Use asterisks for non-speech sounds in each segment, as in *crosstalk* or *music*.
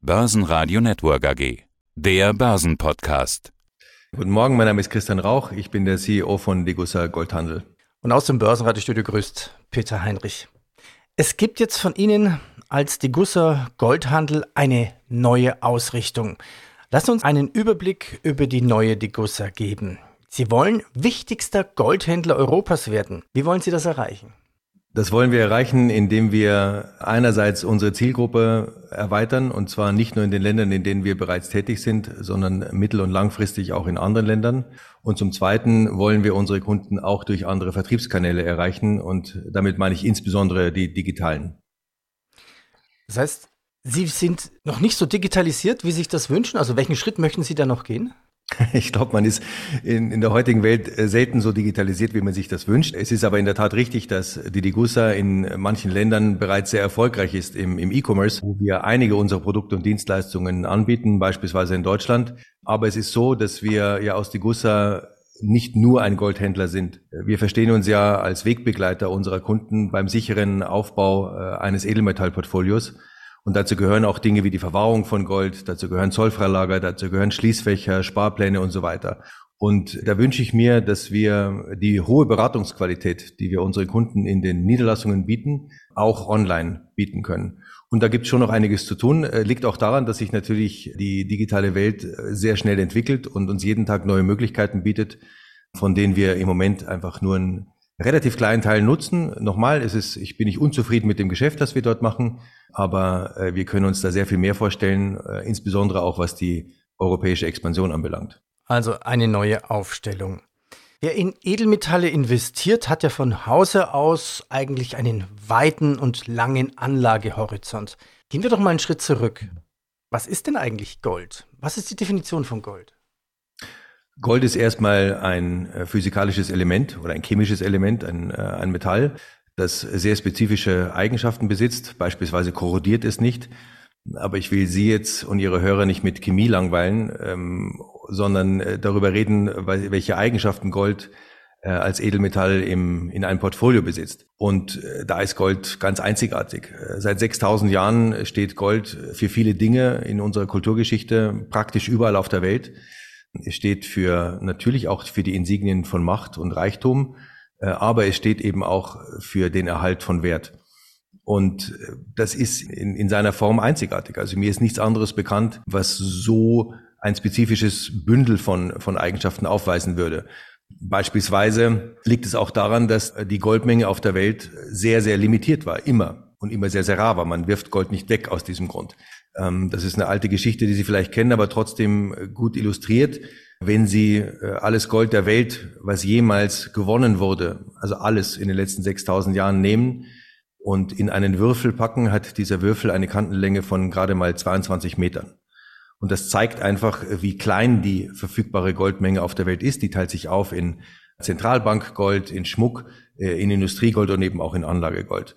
Börsenradio Network AG. Der Börsenpodcast. Guten Morgen, mein Name ist Christian Rauch. Ich bin der CEO von Degussa Goldhandel. Und aus dem Börsenradiostudio grüßt Peter Heinrich. Es gibt jetzt von Ihnen als Degussa Goldhandel eine neue Ausrichtung. Lassen uns einen Überblick über die neue Degussa geben. Sie wollen wichtigster Goldhändler Europas werden. Wie wollen Sie das erreichen? Das wollen wir erreichen, indem wir einerseits unsere Zielgruppe erweitern, und zwar nicht nur in den Ländern, in denen wir bereits tätig sind, sondern mittel- und langfristig auch in anderen Ländern. Und zum Zweiten wollen wir unsere Kunden auch durch andere Vertriebskanäle erreichen, und damit meine ich insbesondere die digitalen. Das heißt, Sie sind noch nicht so digitalisiert, wie Sie sich das wünschen. Also welchen Schritt möchten Sie da noch gehen? *laughs* Ich glaube, man ist in, in der heutigen Welt äh, selten so digitalisiert, wie man sich das wünscht. Es ist aber in der Tat richtig, dass die Digusa in manchen Ländern bereits sehr erfolgreich ist im, im E-Commerce, wo wir einige unserer Produkte und Dienstleistungen anbieten, beispielsweise in Deutschland. Aber es ist so, dass wir ja aus Digusa nicht nur ein Goldhändler sind. Wir verstehen uns ja als Wegbegleiter unserer Kunden beim sicheren Aufbau äh, eines Edelmetallportfolios. Und dazu gehören auch Dinge wie die Verwahrung von Gold, dazu gehören Zollfreilager, dazu gehören Schließfächer, Sparpläne und so weiter. Und da wünsche ich mir, dass wir die hohe Beratungsqualität, die wir unseren Kunden in den Niederlassungen bieten, auch online bieten können. Und da gibt es schon noch einiges zu tun. Äh, liegt auch daran, dass sich natürlich die digitale Welt äh, sehr schnell entwickelt und uns jeden Tag neue Möglichkeiten bietet, von denen wir im Moment einfach nur einen relativ kleinen Teil nutzen. Nochmal, es ist, ich bin nicht unzufrieden mit dem Geschäft, das wir dort machen, aber äh, wir können uns da sehr viel mehr vorstellen, äh, insbesondere auch was die europäische Expansion anbelangt. Also eine neue Aufstellung. Wer in Edelmetalle investiert, hat ja von Hause aus eigentlich einen weiten und langen Anlagehorizont. Gehen wir doch mal einen Schritt zurück. Was ist denn eigentlich Gold? Was ist die Definition von Gold? Gold ist erstmal ein äh, physikalisches Element oder ein chemisches Element, ein, äh, ein Metall, das sehr spezifische Eigenschaften besitzt. Beispielsweise korrodiert es nicht. Aber ich will Sie jetzt und Ihre Hörer nicht mit Chemie langweilen, ähm, sondern äh, darüber reden, welche Eigenschaften Gold äh, als Edelmetall im, in einem Portfolio besitzt. Und äh, da ist Gold ganz einzigartig. Seit 6000 Jahren steht Gold für viele Dinge in unserer Kulturgeschichte praktisch überall auf der Welt. Es steht für natürlich auch für die Insignien von Macht und Reichtum, äh, aber es steht eben auch für den Erhalt von Wert. Und äh, das ist in, in seiner Form einzigartig. Also mir ist nichts anderes bekannt, was so ein spezifisches Bündel von, von Eigenschaften aufweisen würde. Beispielsweise liegt es auch daran, dass die Goldmenge auf der Welt sehr, sehr limitiert war, immer und immer sehr, sehr rar war. Man wirft Gold nicht weg aus diesem Grund. Ähm, das ist eine alte Geschichte, die Sie vielleicht kennen, aber trotzdem äh, gut illustriert. Wenn Sie äh, alles Gold der Welt, was jemals gewonnen wurde, also alles in den letzten 6000 Jahren nehmen und in einen Würfel packen, hat dieser Würfel eine Kantenlänge von gerade mal 22 Metern. Und das zeigt einfach, wie klein die verfügbare Goldmenge auf der Welt ist. Die teilt sich auf in Zentralbankgold, in Schmuck, äh, in Industriegold und eben auch in Anlagegold.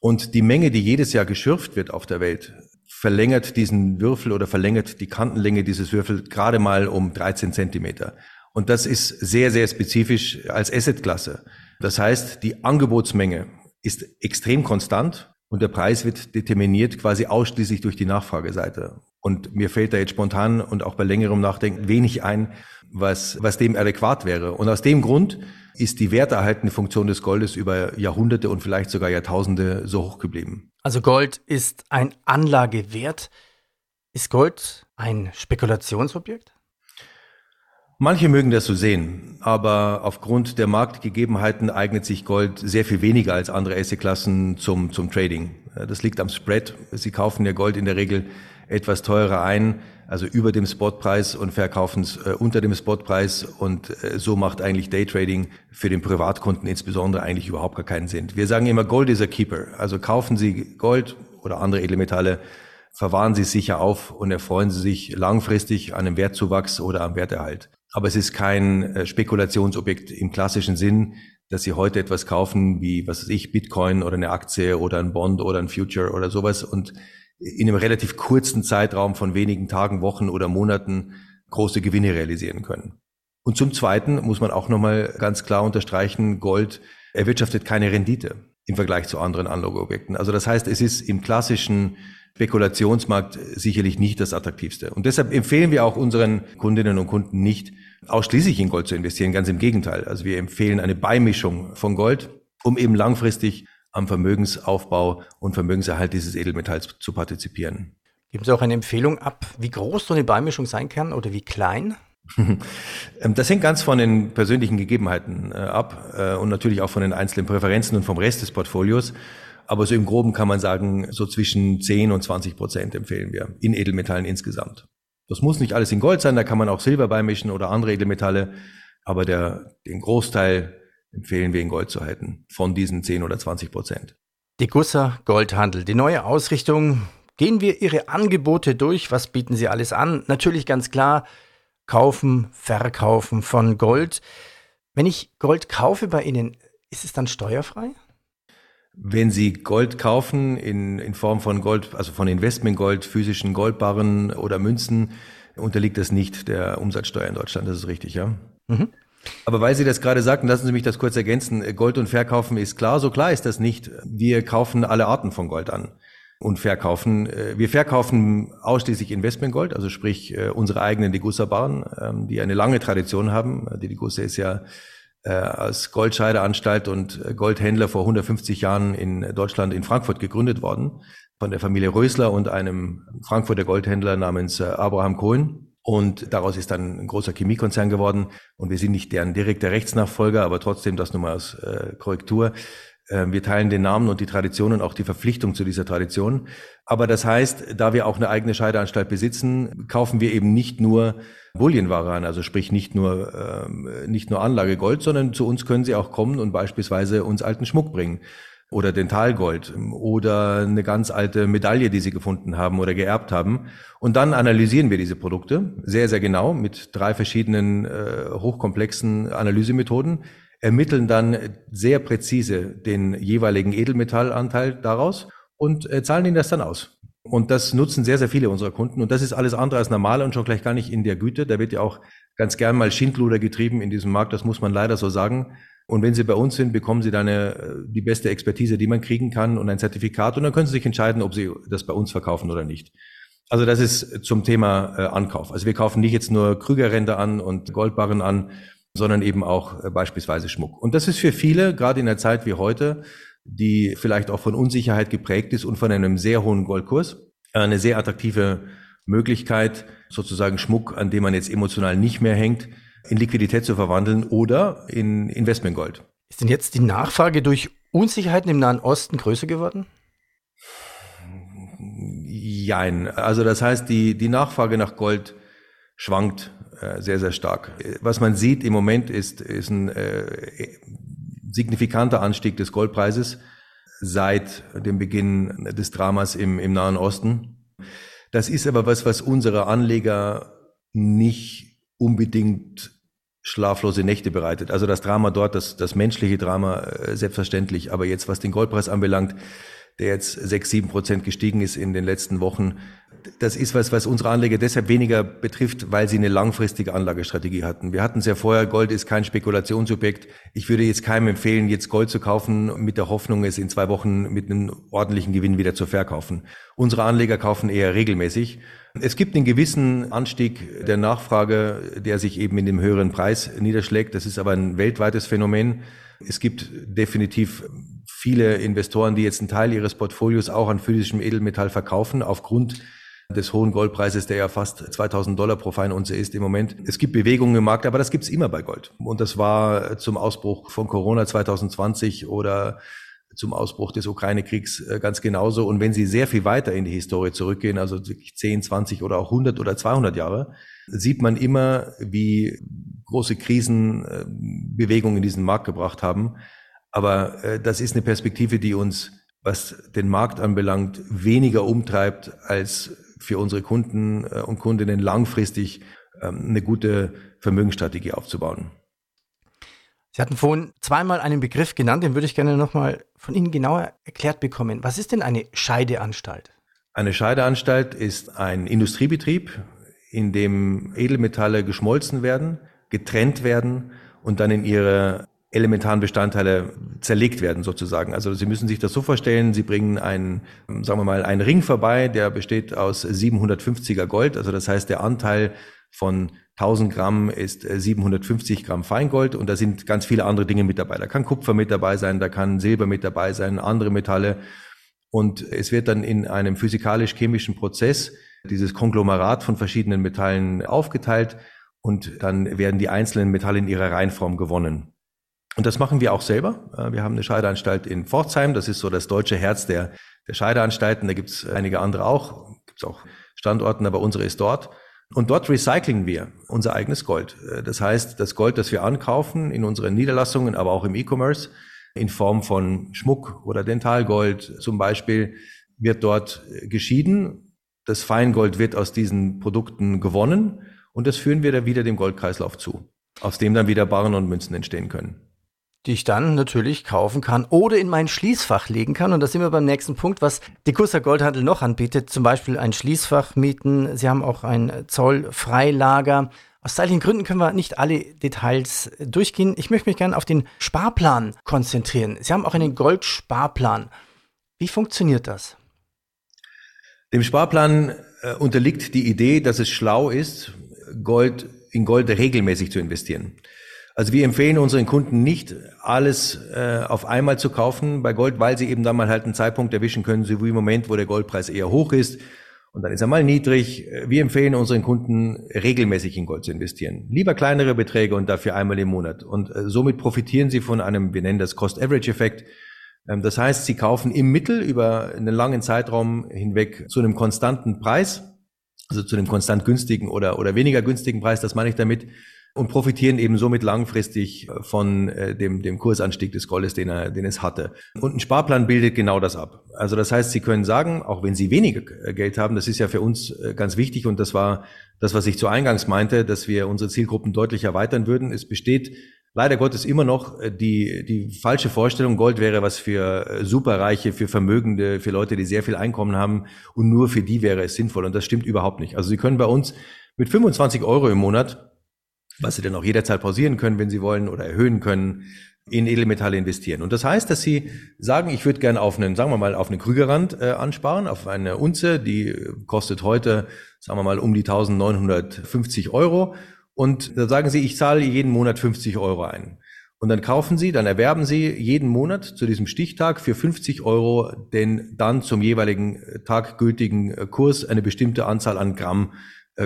Und die Menge, die jedes Jahr geschürft wird auf der Welt, verlängert diesen Würfel oder verlängert die Kantenlänge dieses Würfels gerade mal um 13 Zentimeter. Und das ist sehr, sehr spezifisch als Assetklasse. Das heißt, die Angebotsmenge ist extrem konstant und der Preis wird determiniert quasi ausschließlich durch die Nachfrageseite. Und mir fällt da jetzt spontan und auch bei längerem Nachdenken wenig ein, was, was dem adäquat wäre. Und aus dem Grund ist die werterhaltende Funktion des Goldes über Jahrhunderte und vielleicht sogar Jahrtausende so hoch geblieben. Also Gold ist ein Anlagewert. Ist Gold ein Spekulationsobjekt? Manche mögen das so sehen, aber aufgrund der Marktgegebenheiten eignet sich Gold sehr viel weniger als andere Assetklassen zum, zum Trading. Das liegt am Spread. Sie kaufen ja Gold in der Regel etwas teurer ein, also über dem Spotpreis und verkaufen es äh, unter dem Spotpreis und äh, so macht eigentlich Daytrading für den Privatkunden insbesondere eigentlich überhaupt gar keinen Sinn. Wir sagen immer, Gold is a keeper. Also kaufen Sie Gold oder andere Edelmetalle, verwahren Sie es sicher auf und erfreuen Sie sich langfristig an einem Wertzuwachs oder am Werterhalt. Aber es ist kein äh, Spekulationsobjekt im klassischen Sinn, dass Sie heute etwas kaufen wie, was weiß ich, Bitcoin oder eine Aktie oder ein Bond oder ein Future oder sowas und in einem relativ kurzen Zeitraum von wenigen Tagen, Wochen oder Monaten große Gewinne realisieren können. Und zum Zweiten muss man auch nochmal ganz klar unterstreichen, Gold erwirtschaftet keine Rendite im Vergleich zu anderen Anlageobjekten. Also das heißt, es ist im klassischen Spekulationsmarkt sicherlich nicht das attraktivste. Und deshalb empfehlen wir auch unseren Kundinnen und Kunden nicht, ausschließlich in Gold zu investieren. Ganz im Gegenteil. Also wir empfehlen eine Beimischung von Gold, um eben langfristig am Vermögensaufbau und Vermögenserhalt dieses Edelmetalls zu partizipieren. Geben Sie auch eine Empfehlung ab, wie groß so eine Beimischung sein kann oder wie klein? *laughs* Ähm, das hängt ganz von den persönlichen Gegebenheiten äh, ab äh, und natürlich auch von den einzelnen Präferenzen und vom Rest des Portfolios. Aber so im Groben kann man sagen, so zwischen 10 und 20 Prozent empfehlen wir in Edelmetallen insgesamt. Das muss nicht alles in Gold sein, da kann man auch Silber beimischen oder andere Edelmetalle. Aber der, den Großteil empfehlen wir in Gold zu halten von diesen 10 oder 20 Prozent. Die Gusser Goldhandel, die neue Ausrichtung. Gehen wir Ihre Angebote durch. Was bieten Sie alles an? Natürlich ganz klar, kaufen, verkaufen von Gold. Wenn ich Gold kaufe bei Ihnen, ist es dann steuerfrei? Wenn Sie Gold kaufen in, in Form von Gold, also von Investmentgold, physischen Goldbarren oder Münzen, unterliegt das nicht der Umsatzsteuer in Deutschland. Das ist richtig, ja. Mhm. Aber weil Sie das gerade sagten, lassen Sie mich das kurz ergänzen. Gold und Verkaufen ist klar, so klar ist das nicht. Wir kaufen alle Arten von Gold an und verkaufen. Äh, wir verkaufen ausschließlich Investmentgold, also sprich äh, unsere eigenen Degussa-Baren, ähm, die eine lange Tradition haben. Die Degussa ist ja äh, als Goldscheideanstalt und Goldhändler vor 150 Jahren in Deutschland in Frankfurt gegründet worden von der Familie Rösler und einem Frankfurter Goldhändler namens Abraham Cohen. Und daraus ist dann ein großer Chemiekonzern geworden. Und wir sind nicht deren direkter Rechtsnachfolger, aber trotzdem das nur mal als äh, Korrektur. Äh, wir teilen den Namen und die Tradition und auch die Verpflichtung zu dieser Tradition. Aber das heißt, da wir auch eine eigene Scheideanstalt besitzen, kaufen wir eben nicht nur Bullienware an, also sprich nicht nur, äh, nicht nur Anlagegold, sondern zu uns können sie auch kommen und beispielsweise uns alten Schmuck bringen oder Dentalgold oder eine ganz alte Medaille, die sie gefunden haben oder geerbt haben. Und dann analysieren wir diese Produkte sehr, sehr genau mit drei verschiedenen äh, hochkomplexen Analysemethoden, ermitteln dann sehr präzise den jeweiligen Edelmetallanteil daraus und äh, zahlen ihnen das dann aus. Und das nutzen sehr, sehr viele unserer Kunden. Und das ist alles andere als normal und schon gleich gar nicht in der Güte. Da wird ja auch ganz gern mal Schindluder getrieben in diesem Markt. Das muss man leider so sagen. Und wenn Sie bei uns sind, bekommen Sie dann eine, die beste Expertise, die man kriegen kann und ein Zertifikat. Und dann können Sie sich entscheiden, ob Sie das bei uns verkaufen oder nicht. Also das ist zum Thema äh, Ankauf. Also wir kaufen nicht jetzt nur Krügerränder an und Goldbarren an, sondern eben auch äh, beispielsweise Schmuck. Und das ist für viele, gerade in der Zeit wie heute, die vielleicht auch von Unsicherheit geprägt ist und von einem sehr hohen Goldkurs. Eine sehr attraktive Möglichkeit, sozusagen Schmuck, an dem man jetzt emotional nicht mehr hängt, in Liquidität zu verwandeln oder in Investmentgold. Ist denn jetzt die Nachfrage durch Unsicherheiten im Nahen Osten größer geworden? Jein. Also das heißt, die, die Nachfrage nach Gold schwankt äh, sehr, sehr stark. Was man sieht im Moment ist, ist ein äh, signifikanter Anstieg des Goldpreises seit dem Beginn des Dramas im, im Nahen Osten. Das ist aber was, was unsere Anleger nicht unbedingt schlaflose Nächte bereitet. Also das Drama dort, das, das menschliche Drama äh, selbstverständlich, aber jetzt was den Goldpreis anbelangt, der jetzt sechs, sieben Prozent gestiegen ist in den letzten Wochen, das ist was, was unsere Anleger deshalb weniger betrifft, weil sie eine langfristige Anlagestrategie hatten. Wir hatten es ja vorher, Gold ist kein Spekulationsobjekt. Ich würde jetzt keinem empfehlen, jetzt Gold zu kaufen mit der Hoffnung, es in zwei Wochen mit einem ordentlichen Gewinn wieder zu verkaufen. Unsere Anleger kaufen eher regelmäßig. Es gibt einen gewissen Anstieg der Nachfrage, der sich eben in dem höheren Preis niederschlägt. Das ist aber ein weltweites Phänomen. Es gibt definitiv viele Investoren, die jetzt einen Teil ihres Portfolios auch an physischem Edelmetall verkaufen, aufgrund des hohen Goldpreises, der ja fast 2000 Dollar pro Feinunze ist im Moment. Es gibt Bewegungen im Markt, aber das gibt's immer bei Gold. Und das war zum Ausbruch von Corona 2020 oder zum Ausbruch des Ukraine-Kriegs äh, ganz genauso. Und wenn Sie sehr viel weiter in die Historie zurückgehen, also 10, 20 oder auch 100 oder 200 Jahre, sieht man immer, wie große Krisen äh, Bewegung in diesen Markt gebracht haben. Aber äh, das ist eine Perspektive, die uns, was den Markt anbelangt, weniger umtreibt als für unsere Kunden äh, und Kundinnen langfristig ähm, eine gute Vermögensstrategie aufzubauen. Sie hatten vorhin zweimal einen Begriff genannt, den würde ich gerne nochmal von Ihnen genauer erklärt bekommen. Was ist denn eine Scheideanstalt? Eine Scheideanstalt ist ein Industriebetrieb, in dem Edelmetalle geschmolzen werden, getrennt werden und dann in ihre elementaren Bestandteile zerlegt werden sozusagen. Also Sie müssen sich das so vorstellen, Sie bringen einen, sagen wir mal, einen Ring vorbei, der besteht aus 750er Gold. Also das heißt, der Anteil von 1000 Gramm ist 750 Gramm Feingold und da sind ganz viele andere Dinge mit dabei. Da kann Kupfer mit dabei sein, da kann Silber mit dabei sein, andere Metalle. Und es wird dann in einem physikalisch-chemischen Prozess dieses Konglomerat von verschiedenen Metallen aufgeteilt und dann werden die einzelnen Metalle in ihrer Reihenform gewonnen. Und das machen wir auch selber. Äh, wir haben eine Scheideanstalt in Pforzheim, das ist so das deutsche Herz der, der Scheideanstalten. Da gibt es einige andere auch, gibt es auch Standorten, aber unsere ist dort. Und dort recyceln wir unser eigenes Gold. Äh, das heißt, das Gold, das wir ankaufen in unseren Niederlassungen, aber auch im E-Commerce, in Form von Schmuck oder Dentalgold zum Beispiel, wird dort geschieden. Das Feingold wird aus diesen Produkten gewonnen und das führen wir dann wieder dem Goldkreislauf zu, aus dem dann wieder Barren und Münzen entstehen können die ich dann natürlich kaufen kann oder in mein Schließfach legen kann. Und da sind wir beim nächsten Punkt, was die Kurser Goldhandel noch anbietet. Zum Beispiel ein Schließfach mieten. Sie haben auch ein Zollfreilager. Aus zeitlichen Gründen können wir nicht alle Details durchgehen. Ich möchte mich gerne auf den Sparplan konzentrieren. Sie haben auch einen Goldsparplan. Wie funktioniert das? Dem Sparplan äh, unterliegt die Idee, dass es schlau ist, Gold in Gold regelmäßig zu investieren. Also wir empfehlen unseren Kunden nicht, alles äh, auf einmal zu kaufen bei Gold, weil sie eben dann mal halt einen Zeitpunkt erwischen können, so wie im Moment, wo der Goldpreis eher hoch ist und dann ist er mal niedrig. Wir empfehlen unseren Kunden regelmäßig in Gold zu investieren. Lieber kleinere Beträge und dafür einmal im Monat. Und äh, somit profitieren sie von einem, wir nennen das Cost-Average-Effekt. Ähm, das heißt, sie kaufen im Mittel über einen langen Zeitraum hinweg zu einem konstanten Preis, also zu einem konstant günstigen oder, oder weniger günstigen Preis, das meine ich damit, und profitieren eben somit langfristig äh, von äh, dem, dem Kursanstieg des Goldes, den, er, den es hatte. Und ein Sparplan bildet genau das ab. Also das heißt, Sie können sagen, auch wenn Sie weniger äh, Geld haben, das ist ja für uns ganz wichtig und das war das, was ich zu Eingangs meinte, dass wir unsere Zielgruppen deutlich erweitern würden. Es besteht leider Gottes immer noch die, die falsche Vorstellung, Gold wäre was für Superreiche, für Vermögende, für Leute, die sehr viel Einkommen haben und nur für die wäre es sinnvoll. Und das stimmt überhaupt nicht. Also Sie können bei uns mit 25 Euro im Monat was Sie dann auch jederzeit pausieren können, wenn Sie wollen, oder erhöhen können, in Edelmetalle investieren. Und das heißt, dass Sie sagen, ich würde gerne auf einen, sagen wir mal, auf eine Krügerrand äh, ansparen, auf eine Unze, die kostet heute, sagen wir mal, um die 1950 Euro. Und da sagen Sie, ich zahle jeden Monat 50 Euro ein. Und dann kaufen Sie, dann erwerben Sie jeden Monat zu diesem Stichtag für 50 Euro den dann zum jeweiligen Tag gültigen Kurs eine bestimmte Anzahl an Gramm äh,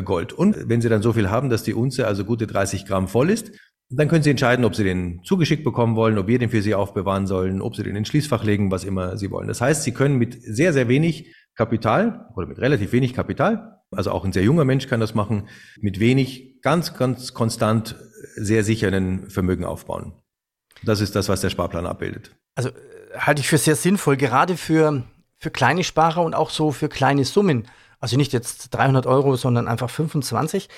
Gold. Und wenn Sie dann so viel haben, dass die Unze also gute 30 Gramm voll ist, dann können Sie entscheiden, ob Sie den zugeschickt bekommen wollen, ob wir den für Sie aufbewahren sollen, ob Sie den ins Schließfach legen, was immer Sie wollen. Das heißt, Sie können mit sehr, sehr wenig Kapital oder mit relativ wenig Kapital, also auch ein sehr junger Mensch kann das machen, mit wenig, ganz, ganz konstant, sehr sicheren Vermögen aufbauen. Das ist das, was der Sparplan abbildet. Also äh, halte ich für sehr sinnvoll, gerade für, für kleine Sparer und auch so für kleine Summen. Also nicht jetzt 300 Euro, sondern einfach 25.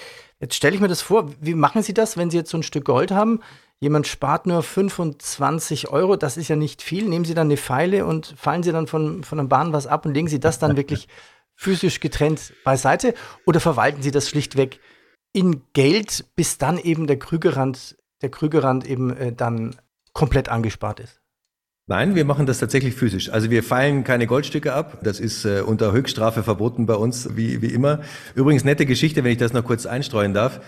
Jetzt stelle ich mir das vor, wie machen Sie das, wenn Sie jetzt so ein Stück Gold haben? Jemand spart nur 25 Euro, das ist ja nicht viel. Nehmen Sie dann eine Pfeile und fallen Sie dann von, von der Bahn was ab und legen Sie das dann *laughs* wirklich physisch getrennt beiseite? Oder verwalten Sie das schlichtweg in Geld, bis dann eben der Krügerrand, der Krügerrand eben äh, dann komplett angespart ist? Nein, wir machen das tatsächlich physisch. Also wir feilen keine Goldstücke ab. Das ist äh, unter Höchststrafe verboten bei uns, wie, wie immer. Übrigens nette Geschichte, wenn ich das noch kurz einstreuen darf.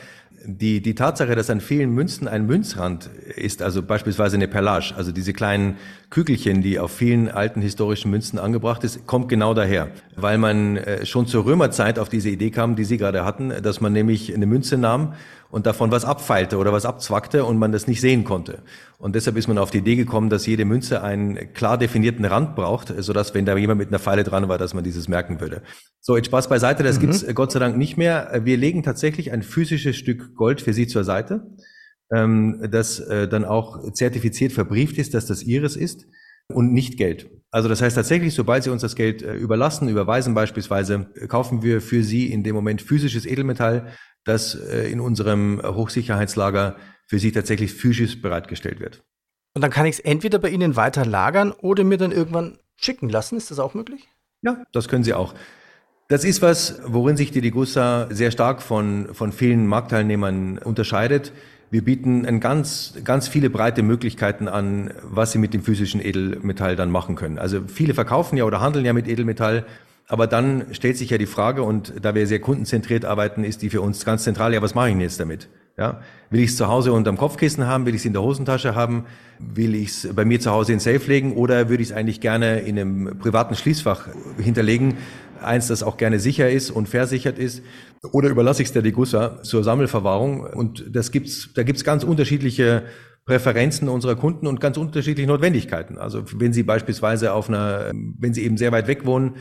Die, die Tatsache, dass an vielen Münzen ein Münzrand ist, also beispielsweise eine Perlage, also diese kleinen Kügelchen, die auf vielen alten historischen Münzen angebracht ist, kommt genau daher. Weil man äh, schon zur Römerzeit auf diese Idee kam, die Sie gerade hatten, dass man nämlich eine Münze nahm und davon was abfeilte oder was abzwackte und man das nicht sehen konnte. Und deshalb ist man auf die Idee gekommen, dass jede Münze einen klar definierten Rand braucht, sodass, wenn da jemand mit einer Pfeile dran war, dass man dieses merken würde. So, jetzt Spaß beiseite, das mhm. gibt's äh, Gott sei Dank nicht mehr. Wir legen tatsächlich ein physisches Stück Gold für Sie zur Seite, ähm, das äh, dann auch zertifiziert verbrieft ist, dass das Ihres ist und nicht Geld. Also das heißt tatsächlich, sobald Sie uns das Geld äh, überlassen, überweisen beispielsweise, kaufen wir für Sie in dem Moment physisches Edelmetall, das äh, in unserem Hochsicherheitslager für Sie tatsächlich physisch bereitgestellt wird. Und dann kann ich es entweder bei Ihnen weiter lagern oder mir dann irgendwann schicken lassen. Ist das auch möglich? Ja, das können Sie auch. Das ist was, worin sich die Degussa sehr stark von, von vielen Marktteilnehmern unterscheidet. Wir bieten ein ganz, ganz viele breite Möglichkeiten an, was Sie mit dem physischen Edelmetall dann machen können. Also viele verkaufen ja oder handeln ja mit Edelmetall. Aber dann stellt sich ja die Frage, und da wir sehr kundenzentriert arbeiten, ist die für uns ganz zentral, ja, was mache ich denn jetzt damit? Ja, will ich es zu Hause unterm Kopfkissen haben? Will ich es in der Hosentasche haben? Will ich es bei mir zu Hause in Safe legen? Oder würde ich es eigentlich gerne in einem privaten Schließfach hinterlegen? Eins, das auch gerne sicher ist und versichert ist. Oder überlasse ich es der Degussa zur Sammelverwahrung? Und das gibt's, da gibt's ganz unterschiedliche Präferenzen unserer Kunden und ganz unterschiedliche Notwendigkeiten. Also wenn Sie beispielsweise auf einer, wenn Sie eben sehr weit weg wohnen,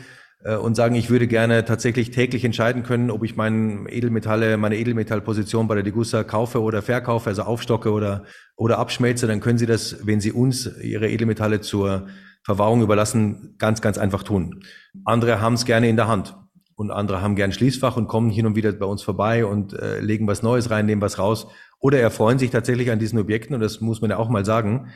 äh, und sagen, ich würde gerne tatsächlich täglich entscheiden können, ob ich meine Edelmetalle, meine Edelmetallposition bei der Degussa kaufe oder verkaufe, also aufstocke oder, oder abschmelze, dann können Sie das, wenn Sie uns Ihre Edelmetalle zur Verwahrung überlassen, ganz, ganz einfach tun. Andere haben es gerne in der Hand und andere haben gern Schließfach und kommen hin und wieder bei uns vorbei und äh, legen was Neues rein, nehmen was raus oder erfreuen sich tatsächlich an diesen Objekten und das muss man ja auch mal sagen.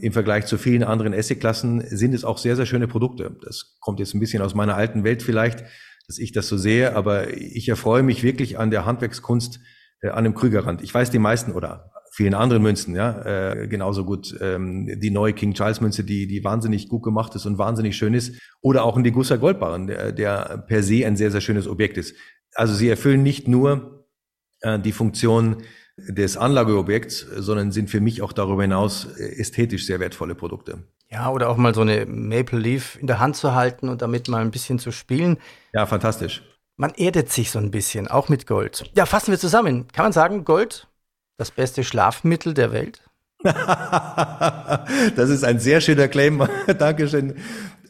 Im Vergleich zu vielen anderen Essay-Klassen sind es auch sehr, sehr schöne Produkte. Das kommt jetzt ein bisschen aus meiner alten Welt vielleicht, dass ich das so sehe, aber ich erfreue mich wirklich an der Handwerkskunst äh, an dem Krügerrand. Ich weiß, die meisten oder vielen anderen Münzen, ja, äh, genauso gut ähm, die neue King Charles Münze, die die wahnsinnig gut gemacht ist und wahnsinnig schön ist, oder auch ein Degussa Goldbarren, der, der per se ein sehr sehr schönes Objekt ist. Also sie erfüllen nicht nur äh, die Funktion des Anlageobjekts, sondern sind für mich auch darüber hinaus ästhetisch sehr wertvolle Produkte. Ja, oder auch mal so eine Maple Leaf in der Hand zu halten und damit mal ein bisschen zu spielen. Ja, fantastisch. Man erdet sich so ein bisschen, auch mit Gold. Ja, fassen wir zusammen. Kann man sagen, Gold, das beste Schlafmittel der Welt? *laughs* das ist ein sehr schöner Claim. *laughs* Dankeschön.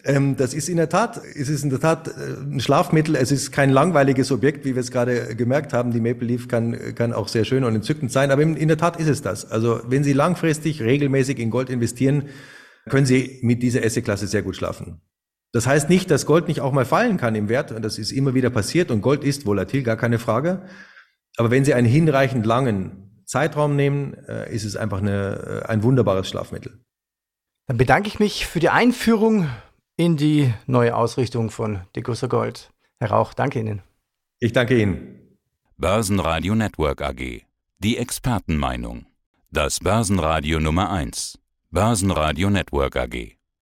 Ähm, das ist in der Tat, es ist in der Tat äh, ein Schlafmittel. Es ist kein langweiliges Objekt, wie wir es gerade gemerkt haben. Die Maple Leaf kann, kann auch sehr schön und entzückend sein, aber in, in der Tat ist es das. Also wenn Sie langfristig regelmäßig in Gold investieren, können Sie mit dieser Asset-Klasse sehr gut schlafen. Das heißt nicht, dass Gold nicht auch mal fallen kann im Wert. Das ist immer wieder passiert und Gold ist volatil, gar keine Frage. Aber wenn Sie einen hinreichend langen Zeitraum nehmen, äh, ist es einfach eine, äh, ein wunderbares Schlafmittel. Dann bedanke ich mich für die Einführung in die neue Ausrichtung von Degussa Gold. Herr Rauch, danke Ihnen. Ich danke Ihnen. Börsenradio Network AG. Die Expertenmeinung. Das Börsenradio Nummer 1. Börsenradio Network AG.